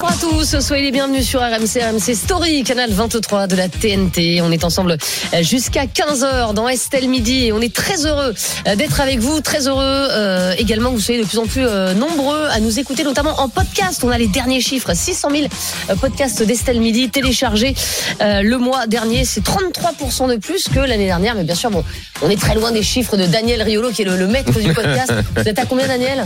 Bonjour à tous, soyez les bienvenus sur RMC, RMC Story, canal 23 de la TNT. On est ensemble euh, jusqu'à 15h dans Estelle Midi et on est très heureux euh, d'être avec vous, très heureux euh, également que vous soyez de plus en plus euh, nombreux à nous écouter, notamment en podcast. On a les derniers chiffres, 600 000 euh, podcasts d'Estelle Midi téléchargés euh, le mois dernier. C'est 33% de plus que l'année dernière, mais bien sûr, bon, on est très loin des chiffres de Daniel Riolo qui est le, le maître du podcast. Vous êtes à combien Daniel?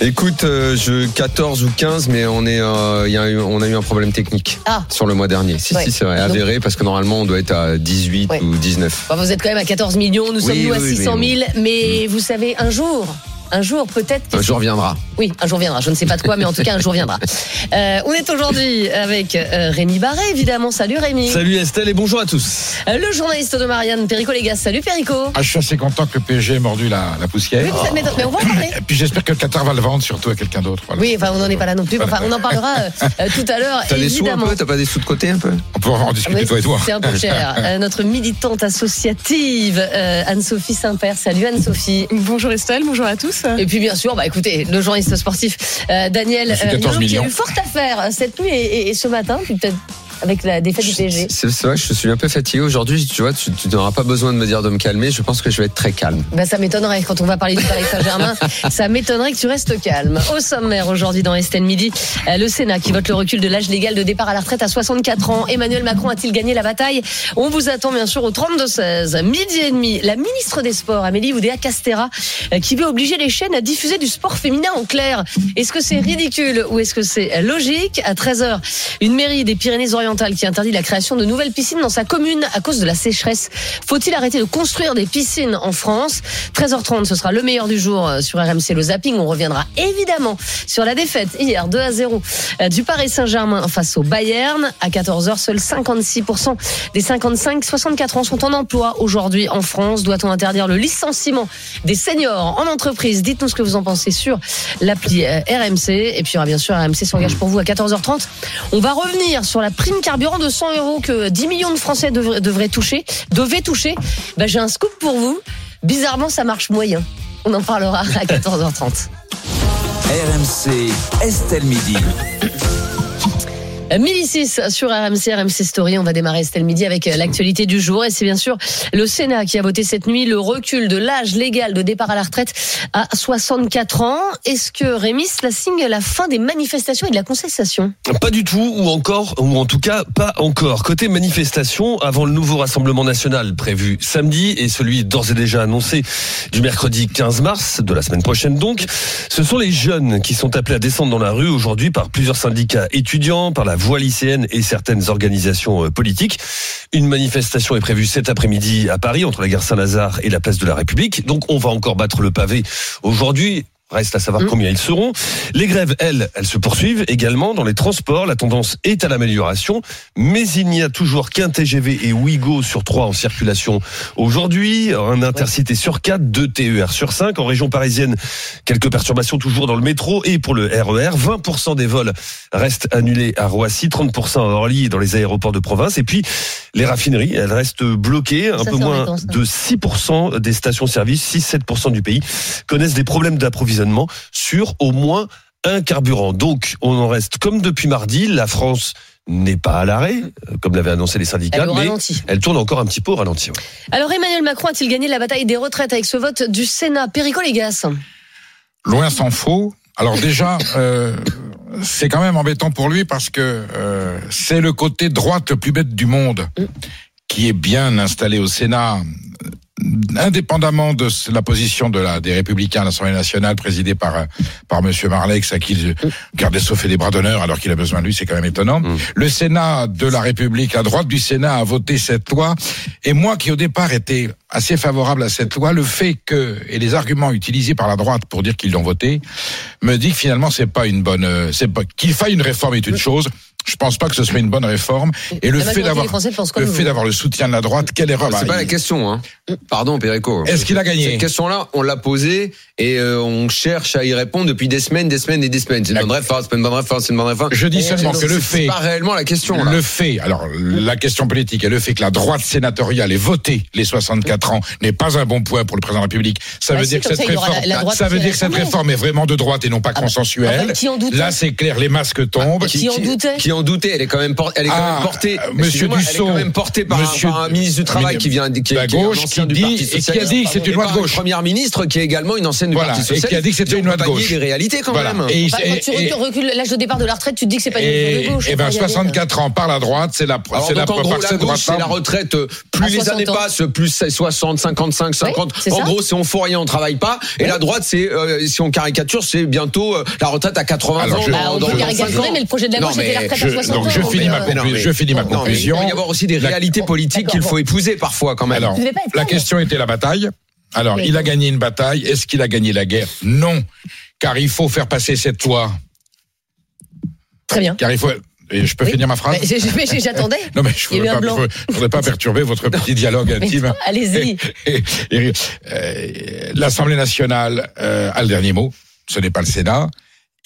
Écoute, euh, je 14 ou 15, mais on est, euh, y a eu, on a eu un problème technique Ah. sur le mois dernier. Si, Ouais. si, c'est vrai, Donc- avéré, parce que normalement on doit être à 18 Ouais. ou 19. Bon, vous êtes quand même à 14 millions, nous sommes nous à oui, 600 000, mais mais vous savez, un jour, un jour peut-être. Un jour viendra. Oui, un jour viendra. Je ne sais pas de quoi, mais en tout cas, un jour viendra. Euh, on est aujourd'hui avec euh, Rémi Barré, évidemment. Salut Rémi. Salut Estelle et bonjour à tous. Euh, le journaliste de Marianne, Perico Légas. Salut Perico. Ah, je suis assez content que le PSG ait mordu la, la poussière. Oui, mais, on va en parler. Et puis j'espère que le Qatar va le vendre surtout à quelqu'un d'autre. Voilà. Oui, enfin, on n'en est pas là non plus. Enfin, on en parlera euh, tout à l'heure, T'as des sous un évidemment. peu T'as pas des sous de côté un peu? On peut en discuter Oui, toi et toi. C'est un peu cher. Euh, notre militante associative, euh, Anne-Sophie Saint-Père. Salut Anne-Sophie. Bonjour Estelle, bonjour à tous. Et puis bien sûr, bah écoutez, le journaliste sportif euh, Daniel Monsieur euh, 14 Riolo, qui a eu forte affaire euh, cette nuit et, et- et ce matin, puis peut-être avec la défaite du PSG. C'est vrai, je suis un peu fatigué aujourd'hui. Tu vois, tu, tu n'auras pas besoin de me dire de me calmer. Je pense que je vais être très calme. Bah, ça m'étonnerait quand on va parler du Paris Saint-Germain. ça m'étonnerait que tu restes calme. Au sommaire aujourd'hui dans Estelle Midi, euh, le Sénat qui vote le recul de l'âge légal de départ à la retraite à 64 ans. Emmanuel Macron a-t-il gagné la bataille? On vous attend bien sûr au 32-16. Midi et demi, la ministre des Sports, Amélie Oudéa Castera, euh, qui veut obliger les chaînes à diffuser du sport féminin en clair. Est-ce que c'est ridicule ou est-ce que c'est logique? À 13h, une mairie des Pyrénées-Orientales qui interdit la création de nouvelles piscines dans sa commune à cause de la sécheresse. Faut-il arrêter de construire des piscines en France? 13h30, ce sera le meilleur du jour euh, sur RMC le zapping. On reviendra évidemment sur la défaite hier 2 à 0 euh, du Paris Saint-Germain face au Bayern. À 14h, seuls 56% des 55-64 ans sont en emploi aujourd'hui en France. Doit-on interdire le licenciement des seniors en entreprise? Dites-nous ce que vous en pensez sur l'appli euh, RMC. Et puis il y aura bien sûr RMC s'engage pour vous à 14h30. On va revenir sur la prime carburant de 100 euros que 10 millions de Français devraient, devraient toucher, devaient toucher. Ben, J'ai un scoop pour vous. Bizarrement, ça marche moyen. On en parlera à 14h30. RMC, Estelle Midi. 1006 sur RMC, RMC Story. On va démarrer Estelle Midi avec euh, l'actualité du jour. Et c'est bien sûr le Sénat qui a voté cette nuit le recul de l'âge légal de départ à la retraite à 64 ans. Est-ce que Rémi, cela signe la fin des manifestations et de la contestation? Pas du tout, ou encore, ou en tout cas pas encore. Côté manifestation, avant le nouveau Rassemblement national prévu samedi et celui d'ores et déjà annoncé du mercredi 15 mars, de la semaine prochaine donc, ce sont les jeunes qui sont appelés à descendre dans la rue aujourd'hui par plusieurs syndicats étudiants, par la voie lycéenne et certaines organisations euh, politiques. Une manifestation est prévue cet après-midi à Paris entre la gare Saint-Lazare et la place de la République. Donc on va encore battre le pavé aujourd'hui. Reste à savoir Mmh. combien ils seront. Les grèves, elles, elles se poursuivent également dans les transports. La tendance est à l'amélioration, mais il n'y a toujours qu'un TGV et Ouigo sur trois en circulation aujourd'hui, un intercité sur quatre, deux TER sur cinq. En région parisienne, quelques perturbations toujours dans le métro et pour le E RER. 20% des vols restent annulés à Roissy, 30% à Orly et dans les aéroports de province. Et puis, les raffineries, elles restent bloquées. Un Ça, peu moins de 6% des stations-service, 6-7% du pays connaissent des problèmes d'approvisionnement sur au moins un carburant. Donc, on en reste comme depuis mardi. La France n'est pas à l'arrêt, euh, comme l'avaient annoncé les syndicats, Elle est au mais ralenti. elle tourne encore un petit peu au ralenti. ouais. Alors Emmanuel Macron a-t-il gagné la bataille des retraites avec ce vote du Sénat? Perico Légas Loin s'en faut. Alors déjà, euh, c'est quand même embêtant pour lui parce que euh, c'est le côté droite le plus bête du monde qui est bien installé au Sénat. indépendamment de la position de la, des Républicains à l'Assemblée nationale, présidée par par Monsieur Marlex, à qui le garde fait des bras d'honneur alors qu'il a besoin de lui, c'est quand même étonnant. Le Sénat de la République, la droite du Sénat, a voté cette loi. Et moi, qui au départ était assez favorable à cette loi, le fait que et les arguments utilisés par la droite pour dire qu'ils l'ont voté, me dit que finalement c'est pas une bonne, euh, c'est pas qu'il faille une réforme est une chose. Je pense pas que ce soit une bonne réforme. Et le fait d'avoir le vous. fait d'avoir le soutien de la droite, quelle erreur C'est Bah, pas la question. Hein. Pardon, Perico. Est-ce qu'il a gagné Cette question-là, on l'a posée et euh, on cherche à y répondre depuis des semaines, des semaines et des semaines. C'est une bonne réforme, c'est pas une bonne réforme, c'est une bonne réforme. Je dis Et seulement c'est- que le c'est fait- pas réellement la question. Là. Le fait, alors la question politique et le fait que la droite sénatoriale ait voté les 64 ans n'est pas un bon point pour le président de la République. Ça Bah veut si, dire que cette réforme, la- la droite ça veut dire que cette réforme est vraiment de droite et non pas bah, consensuelle. qui en doutait Là, c'est clair, les masques tombent. Qui en doutait Qui en doutait Elle est quand même, por- elle est quand Ah, même portée. euh, Monsieur Elle est quand même portée par, un- par un, ministre du travail qui vient, qui, qui la est un gauche ancien qui du Parti dit- et qui a socialiste. dit que c'est une loi de gauche. Première ministre qui est également une ancienne du Voilà, Parti et qui a socialiste. dit que c'était une loi de gauche. les réalités quand Voilà. même. Et, Enfin, et- quand tu et- recules l'âge de départ de la retraite, tu te dis que c'est pas une mesure et- de gauche. et ben Enfin, 64 ans par la droite, c'est la Alors, c'est la c'est retraite. euh, Plus les 60 années passent, plus c'est 60, 55, 50. c'est en gros, c'est on fout rien, on travaille pas. Et la droite, c'est, euh, si on caricature, c'est bientôt la retraite à 80 Alors, ans. je- dans- Bah, on peut 25 caricaturer, mais le projet de la gauche, c'était la retraite à je- 60 ans. donc, je finis ma conclusion. Non, mais- je finis ma non, mais conclusion. Il doit y avoir aussi des réalités politiques qu'il faut épouser parfois quand même. Alors, la question était la bataille. Alors, Oui. il a gagné une bataille. Est-ce qu'il a gagné la guerre? Non, car il faut faire passer cette loi. Très bien. Car il faut. et je peux Oui. finir ma phrase? J'attendais. Non, mais je eu voudrais pas, perturber votre petit dialogue intime. Allez-y. Euh, L'Assemblée nationale euh, a le dernier mot. Ce n'est pas le Sénat.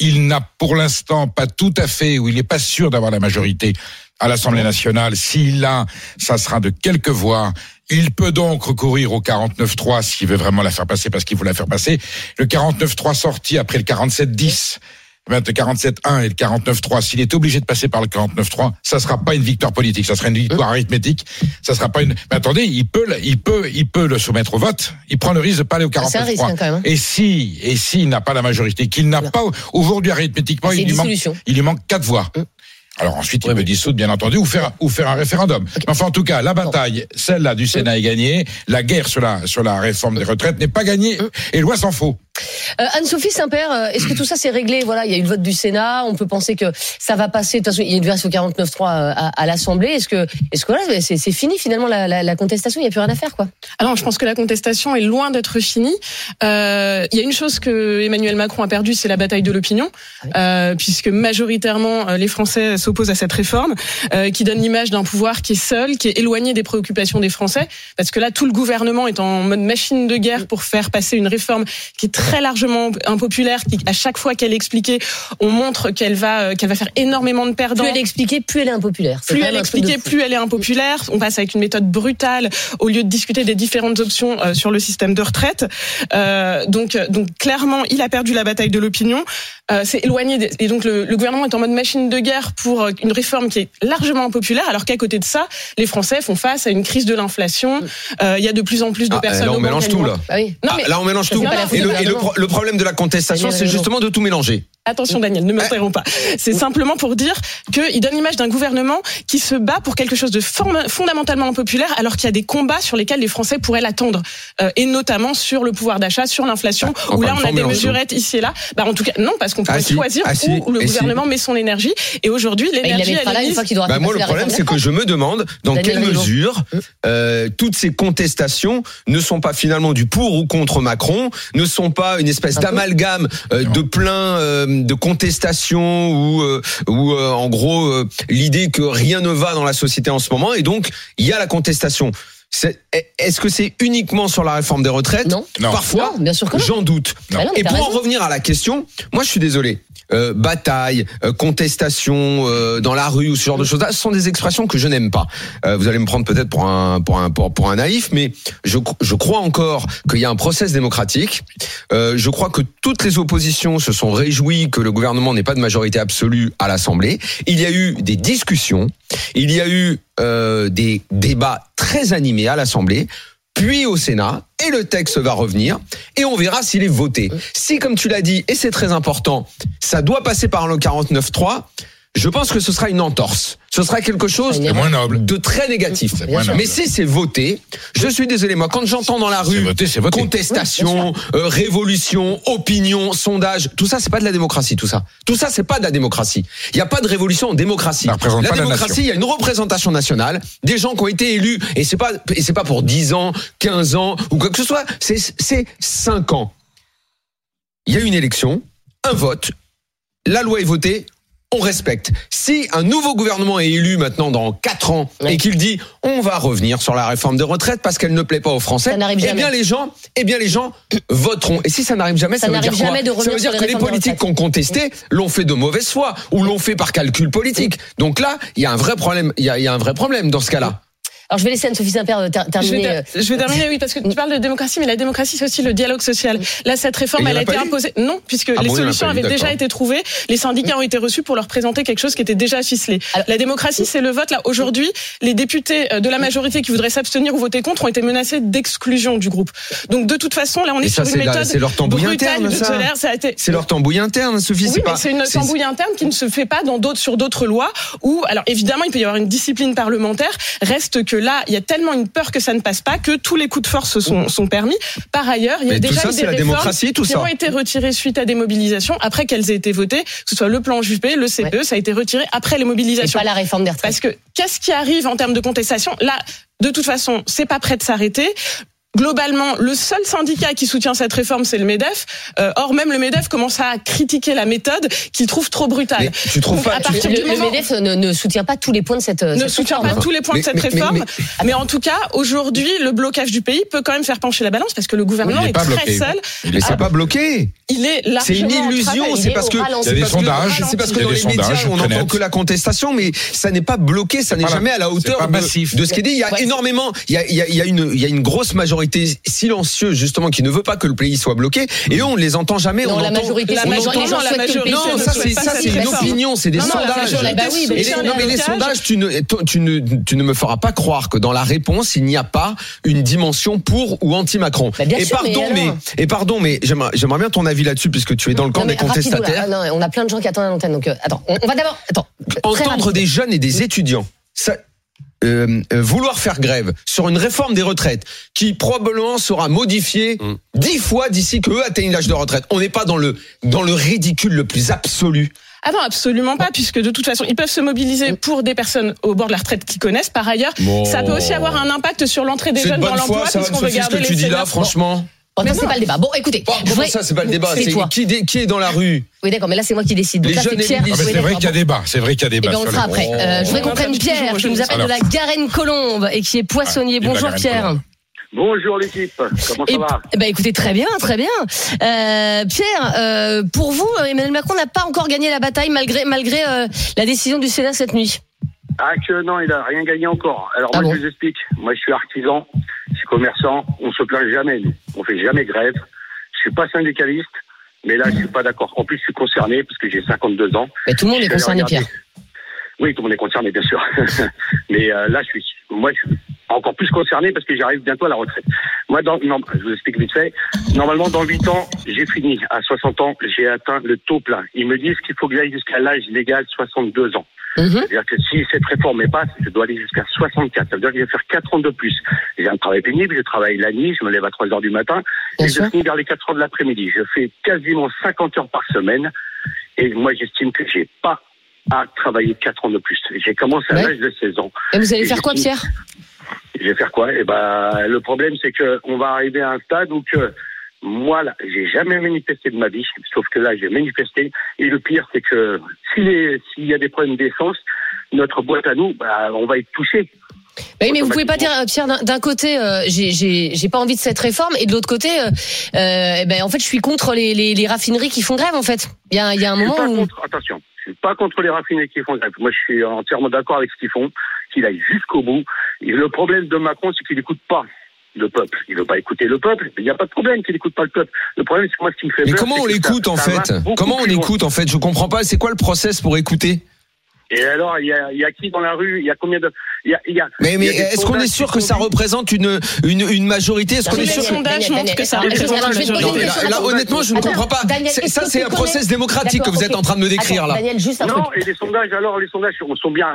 Il n'a pour l'instant pas tout à fait, ou il n'est pas sûr d'avoir la majorité à l'Assemblée nationale. S'il l'a, ça sera de quelques voix. Il peut donc recourir au 49-3 s'il veut vraiment la faire passer, parce qu'il veut la faire passer. Le 49-3 sorti après le 47-10. Eh ben, Le 47-1 et le 49-3, s'il est obligé de passer par le 49-3, ça sera pas une victoire politique, ça sera une victoire arithmétique, ça sera pas une. Mais attendez, il peut, le- il peut, il peut le soumettre au vote. Il prend le risque de pas aller au 49-3. C'est un risque, hein, quand même, hein. Et si, et s'il n'a pas la majorité, qu'il n'a pas aujourd'hui arithmétiquement, il lui manque, il lui manque quatre voix. Alors ensuite, il peut dissoudre, bien entendu, ou faire, ou faire un référendum. Enfin, en tout cas, la bataille, celle-là du Sénat est gagnée. La guerre sur la, sur la réforme des retraites n'est pas gagnée. Et loin s'en faut. Euh, Anne-Sophie Saint-Père, euh, est-ce que tout ça c'est réglé? Voilà, il y a eu le vote du Sénat, on peut penser que ça va passer. De toute façon, il y a une version 49.3 euh, à, à l'Assemblée. Est-ce que, est-ce que voilà, c'est, c'est fini finalement la, la, la contestation? Il n'y a plus rien à faire, quoi. Alors, je pense que la contestation est loin d'être finie. Euh, Il y a une chose que Emmanuel Macron a perdue, c'est la bataille de l'opinion, euh, puisque majoritairement euh, les Français s'opposent à cette réforme, euh, qui donne l'image d'un pouvoir qui est seul, qui est éloigné des préoccupations des Français, parce que là, tout le gouvernement est en mode machine de guerre pour faire passer une réforme qui est très largement impopulaire, qui à chaque fois qu'elle est expliquée, on montre qu'elle va euh, qu'elle va faire énormément de perdants. Plus elle est expliquée, plus elle est impopulaire. Plus elle est expliquée, plus elle est impopulaire. On passe avec une méthode brutale au lieu de discuter des différentes options euh, sur le système de retraite. Euh, donc, donc clairement, il a perdu la bataille de l'opinion. C'est éloigné des- et donc le, le gouvernement est en mode machine de guerre pour euh, une réforme qui est largement impopulaire, alors qu'à côté de ça, les Français font face à une crise de l'inflation. Euh, Il y a de plus en plus de Ah, personnes. là, on au mélange tout, là. Ah oui. Non, Ah, mais là, on mélange tout. Et, le, et le gouvernement. pro- le problème de la contestation, c'est justement de tout mélanger. Attention Daniel, ne m'interromps pas. C'est simplement pour dire qu'il donne l'image d'un gouvernement qui se bat pour quelque chose de fondamentalement impopulaire alors qu'il y a des combats sur lesquels les Français pourraient l'attendre. Euh, et notamment sur le pouvoir d'achat, sur l'inflation, Ah, où là on a des mesurettes ici et là. Bah, en tout cas, non, parce qu'on pourrait Ah, si. choisir Ah, si. où le si. gouvernement met son énergie. Et aujourd'hui, Bah, il l'énergie, mise... qu'il aura Bah, moi, le problème, c'est que je me demande dans Daniel quelle mesure euh, toutes ces contestations ne sont pas finalement du pour ou contre Macron, ne sont pas une espèce d'amalgame euh, de plein euh, de contestations ou euh, ou euh, en gros euh, l'idée que rien ne va dans la société en ce moment et donc il y a la contestation. Est-ce que c'est uniquement sur la réforme des retraites Non. Non. Parfois, Non, bien sûr que non. j'en doute. Bah non, Et pour en revenir à la question, moi je suis désolé. Euh, bataille, euh, contestation euh, dans la rue ou ce genre de choses-là, ce sont des expressions que je n'aime pas. Euh, vous allez me prendre peut-être pour un pour un pour, pour un naïf, mais je je crois encore qu'il y a un process démocratique. Euh, je crois que toutes les oppositions se sont réjouies que le gouvernement n'ait pas de majorité absolue à l'Assemblée. Il y a eu des discussions, il y a eu euh, des débats très animés à l'Assemblée puis au Sénat, et le texte va revenir, et on verra s'il est voté. Si, comme tu l'as dit, et c'est très important, ça doit passer par le 49.3, je pense que ce sera une entorse. Ce sera quelque chose moins noble. de très négatif. C'est moins noble. Mais si c'est voté, je suis désolé, moi, quand j'entends dans la C'est rue voté, c'est voté. contestation, euh, révolution, opinion, sondage, tout ça, c'est pas de la démocratie, tout ça. Tout ça, c'est pas de la démocratie. Il n'y a pas de révolution en démocratie. La démocratie, il y a une représentation nationale, des gens qui ont été élus, et c'est pas, et c'est pas pour 10 ans, 15 ans, ou quoi que ce soit, c'est, c'est 5 ans. Il y a une élection, un vote, la loi est votée, on respecte. Si un nouveau gouvernement est élu maintenant dans quatre ans Ouais. et qu'il dit on va revenir sur la réforme des retraites parce qu'elle ne plaît pas aux Français, eh bien les gens, eh bien les gens voteront. Et si ça n'arrive jamais, Ça ça, veut dire n'arrive quoi jamais de Ça revenir veut dire sur que les politiques qu'on contesté l'ont fait de mauvaise foi ou l'ont fait par calcul politique. Donc là, il y a un vrai problème. Il y a, il y a un vrai problème dans ce cas-là. Alors je vais laisser Anne-Sophie Saint-Père euh, ter- Je vais, terminer. ter- je vais terminer, oui, parce que tu parles de démocratie, mais la démocratie, c'est aussi le dialogue social. Là, cette réforme, elle a a été imposée. Non, puisque Ah les bon, solutions avaient déjà été trouvées. Les syndicats ont été reçus pour leur présenter quelque chose qui était déjà ficelé. Alors- la démocratie, c'est le vote. Là, aujourd'hui, les députés euh, de la majorité qui voudraient s'abstenir ou voter contre ont été menacés d'exclusion du groupe. Donc, de toute façon, là, on est sur une c'est la- méthode c'est leur tambouille brutale interne, de ça. été. C'est leur tambouille interne, Sophie. Oui, c'est mais pas. c'est une tambouille interne qui ne se fait pas dans d'autres, sur d'autres lois où, alors évidemment, il peut y avoir une discipline parlementaire. Reste que là, il y a tellement une peur que ça ne passe pas que tous les coups de force sont, sont permis. Par ailleurs, il y a Mais déjà ça, eu des la réformes démocratie, tout qui ça. ont été retirées suite à des mobilisations après qu'elles aient été votées, que ce soit le plan Juppé, le CPE, ça a été retiré après les Et mobilisations. pas la réforme des retraites. Parce que qu'est-ce qui arrive en termes de contestation? Là, de toute façon, c'est pas prêt de s'arrêter. Globalement, le seul syndicat qui soutient cette réforme, c'est le MEDEF. Euh, or, même le MEDEF commence à critiquer la méthode qu'il trouve trop brutale. Mais tu trouves Donc, pas à tu- le, du le moment- MEDEF ne, ne soutient pas tous les points de cette. ne cette soutient réforme, pas tous les points Mais- de cette mais- mais- réforme, mais- mais, en tout cas, aujourd'hui, le blocage du pays peut quand même faire pencher la balance parce que le gouvernement Il n'est est pas très bloqué. seul. Mais c'est pas bloqué. Il est largement C'est une illusion. Il C'est est parce que ralenti. Il y a des c'est parce sondages, C'est parce que il dans les médias, on n'entend que la contestation, mais ça n'est pas bloqué, ça n'est jamais à la C'est hauteur pas de, massif. de ce qui est dit. Il y a énormément, il il il il y a une grosse majorité silencieuse justement qui ne veut pas que le pays soit bloqué. Et eux, on ne les entend jamais. Non, on la entend- majorité, la majorité, non, la majorité Non, ça c'est ça c'est une opinion, c'est des Non, non, la sondages. majorité Bah oui, les non mais les sondages, tu ne, tu ne, tu ne me feras pas croire que dans la réponse il n'y a pas une dimension pour ou anti Macron. Bah, et sûr, pardon, mais, et pardon, mais j'aimerais, j'aimerais bien ton avis là-dessus puisque tu es dans le camp des contestataires. On a plein de gens qui attendent à l'antenne. Donc, euh, attends, on, on va d'abord. Attends. entendre des jeunes et des étudiants ça, euh, euh, vouloir faire grève sur une réforme des retraites qui probablement sera modifiée Mm. dix fois d'ici qu'eux atteignent l'âge de retraite. On n'est pas dans le dans le ridicule le plus absolu. Ah non, absolument pas, puisque de toute façon, ils peuvent se mobiliser pour des personnes au bord de la retraite qui connaissent. Par ailleurs, Bon. ça peut aussi avoir un impact sur l'entrée des de jeunes dans l'emploi, puisqu'on veut Sophie, ce garder que tu les dis là, franchement. Bon, Mais attends, c'est pas le débat. Bon, écoutez. Bon, comment ça, c'est pas le débat C'est qui, dé- qui est dans la rue Oui, d'accord, mais là, c'est moi qui décide. Donc Les là, c'est jeunes et Pierre. Ah, c'est vrai qu'il y a débat. C'est vrai qu'il y a Eh débat. ben, on le fera après. Euh, je voudrais qu'on Oh. prenne Pierre, qui je nous appelle de la Garenne Colombe et qui est poissonnier. Bonjour Pierre. Bonjour l'équipe, comment Et, ça va? eh ben, écoutez, très bien, très bien. Euh, Pierre, euh, pour vous, Emmanuel Macron n'a pas encore gagné la bataille malgré, malgré euh, la décision du Sénat cette nuit. Ah que non, il a rien gagné encore. Alors Ah moi bon je vous explique, moi je suis artisan, je suis commerçant, on se plaint jamais, nous. on fait jamais grève. Je suis pas syndicaliste, mais là je suis pas d'accord. En plus je suis concerné parce que j'ai 52 ans. Mais tout le monde est concerné. Pierre. Oui, tout le monde est concerné bien sûr. mais euh, là je suis, moi je suis encore plus concerné parce que j'arrive bientôt à la retraite. Moi, dans, non, je vous explique vite fait. Normalement, dans 8 ans, j'ai fini. À 60 ans, j'ai atteint le taux plein. Ils me disent qu'il faut que j'aille jusqu'à l'âge légal 62 ans. Mhm. C'est-à-dire que si cette réforme est passe, je dois aller jusqu'à 64. Ça veut dire que je vais faire 4 ans de plus. J'ai un travail pénible, je travaille la nuit, je me lève à 3 heures du matin, Bien et sûr. je finis vers les 4 heures de l'après-midi. Je fais quasiment 50 heures par semaine, et moi j'estime que j'ai pas à travailler 4 ans de plus. J'ai commencé à Ouais. l'âge de 16 ans. Et vous allez Et faire quoi, Pierre? Je vais faire quoi? Eh ben, le problème, c'est que on va arriver à un stade où que moi, là, j'ai jamais manifesté de ma vie, sauf que là, j'ai manifesté. Et le pire, c'est que s'il s'il y a des problèmes d'essence, notre boîte à nous, bah, on va être touché. Bah oui, mais vous pouvez pas dire, euh, Pierre, d'un- côté, euh, j'ai- pas envie de cette réforme, et de l'autre côté, euh, euh, eh ben, en fait, je suis contre les, les, les raffineries qui font grève, en fait. Il y a, il y a un Je suis moment pas où. contre, attention, je suis pas contre les raffinés qui font grève. Moi, je suis entièrement d'accord avec ce qu'ils font, qu'ils aillent jusqu'au bout. Et le problème de Macron, c'est qu'il n'écoute pas le peuple. Il veut pas écouter le peuple. Il n'y a pas de problème qu'il n'écoute pas le peuple. Le problème, c'est que moi, ce qui me fait Mais peur, comment on l'écoute en fait Comment on écoute en fait Je comprends pas. C'est quoi le process pour écouter? Et alors, il y a, il y a qui dans la rue? Il y a combien de y a, il y a, Mais, est-ce qu'on est sûr que ça représente une, une, une majorité? Est-ce qu'on est sûr les que... là, honnêtement, je ne comprends pas. Ça, c'est un process démocratique que vous êtes en train de me décrire là. Non, et les sondages, alors, les sondages sont bien.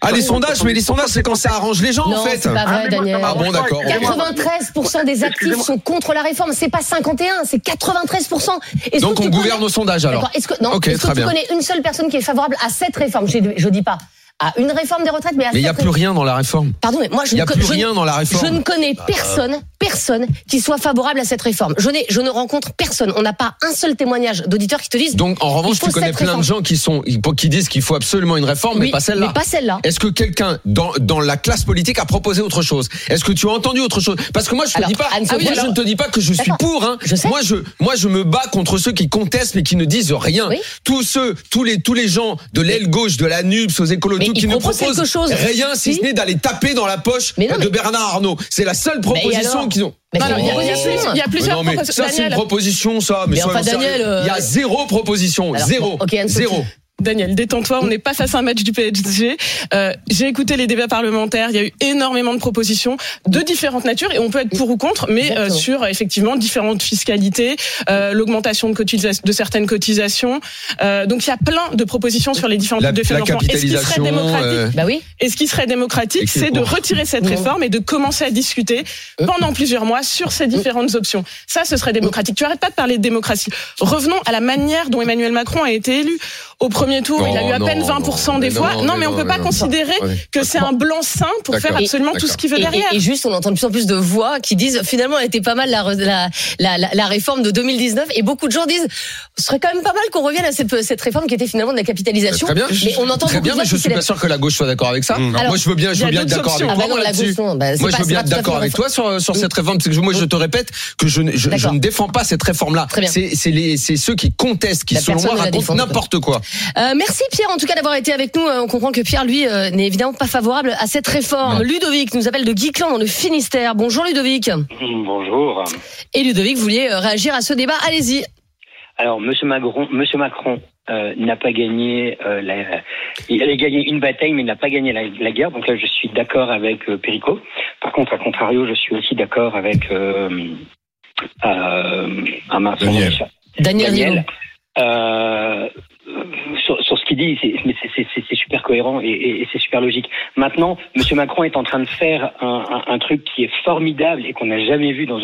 Ah, les sondages, mais les sondages, c'est quand ça arrange les gens en Non, fait. c'est pas Ah, vrai, ça Daniel. Ah bon, d'accord. excusez-moi. 93% des actifs sont contre la réforme. C'est pas 51, c'est 93%. Est-ce Donc on gouverne au sondage alors. Est-ce que, non, Ok, est-ce que très tu connais une seule personne qui est favorable à cette réforme? Je, je dis pas à une réforme des retraites, mais à Mais il n'y a plus rien dans la réforme. Pardon, mais moi je ne co- je ne- rien dans la Je réforme. ne connais personne, personne qui soit favorable à cette réforme. Je, je ne rencontre personne. On n'a pas un seul témoignage d'auditeurs qui te disent. Donc en revanche, tu connais plein réforme. de gens qui sont qui disent qu'il faut absolument une réforme, mais pas celle-là. Mais pas celle-là. Est-ce que quelqu'un dans, dans la classe politique a proposé autre chose? Est-ce que tu as entendu autre chose? Parce que moi je te Alors, dis pas, Anne-Sophie, moi, alors- je ne te dis pas que je suis pour. Hein. Je sais. Moi je moi je me bats contre ceux qui contestent mais qui ne disent rien. Oui. Tous ceux, tous les tous les gens de l'aile gauche, de la NUPS, aux écolos, qui ne proposent chose. rien si Si. ce n'est d'aller taper dans la poche Mais non, de mais- Bernard Arnault. C'est la seule proposition alors qu'ils ont. Mais Non, c'est non, une il y a- il y a plusieurs non, mais propositions. ça c'est une proposition, ça. Mais, Mais enfin, Daniel, euh, il y a zéro proposition, Alors, zéro, bon, ok, Anne-Sophie. zéro. Daniel, détends-toi, on n'est pas face à un match du PSG. Euh, J'ai écouté les débats parlementaires, il y a eu énormément de propositions de différentes natures et on peut être pour ou contre, mais euh, sur effectivement différentes fiscalités, euh, l'augmentation de, de certaines cotisations. Euh, donc il y a plein de propositions sur les différents La, types de financement. Et ce qui serait capitalisation. démocratique, euh, Bah oui. et ce qui serait démocratique, c'est de retirer cette réforme et de commencer à discuter pendant plusieurs mois sur ces différentes options. Ça, ce serait démocratique. Tu arrêtes pas de parler de démocratie. Revenons à la manière dont Emmanuel Macron a été élu. Au premier tour, il a eu à Non, peine non, 20% non, des voix. non, mais mais on non, peut pas non. considérer Ouais. que c'est un blanc-seing pour faire absolument tout ce qui veut derrière. et- et juste, on entend de plus en plus de voix qui disent finalement, elle était pas mal la, la, la, la, la réforme de 2019. Et beaucoup de gens disent, ce serait quand même pas mal qu'on revienne à cette, cette réforme qui était finalement de la capitalisation. Très bien. Mais on entend Très bien, mais je suis pas sûr que la gauche soit d'accord avec ça. Alors, moi, je veux bien, je veux être d'accord avec. Ah toi bah moi, non. Bah, Moi, je veux bien être d'accord avec toi sur, sur cette réforme, parce que moi, je te répète que je, ne- je, ne défends pas cette réforme-là. Très bien. C'est ceux qui contestent, qui La selon moi ne la racontent n'importe quoi. Euh, merci Pierre en tout cas d'avoir été avec nous. Euh, On comprend que Pierre lui euh, n'est évidemment pas favorable à cette réforme. Ludovic nous appelle de Guiclan dans le Finistère. Bonjour Ludovic. Bonjour. Et Ludovic, vous vouliez réagir à ce débat Allez-y. Alors, Monsieur Macron, Monsieur Macron euh, n'a pas gagné. euh, la, il a gagné une bataille, mais il n'a pas gagné la, la guerre. Donc là, je suis d'accord avec euh, Perico. Par contre, à contrario, je suis aussi d'accord avec euh, euh, ah Daniel. Daniel, Daniel. Euh, sur, ce qu'il dit, c'est- super cohérent et, c'est super logique. Maintenant, Monsieur Macron est en train de faire un, truc qui est formidable et qu'on n'a jamais vu dans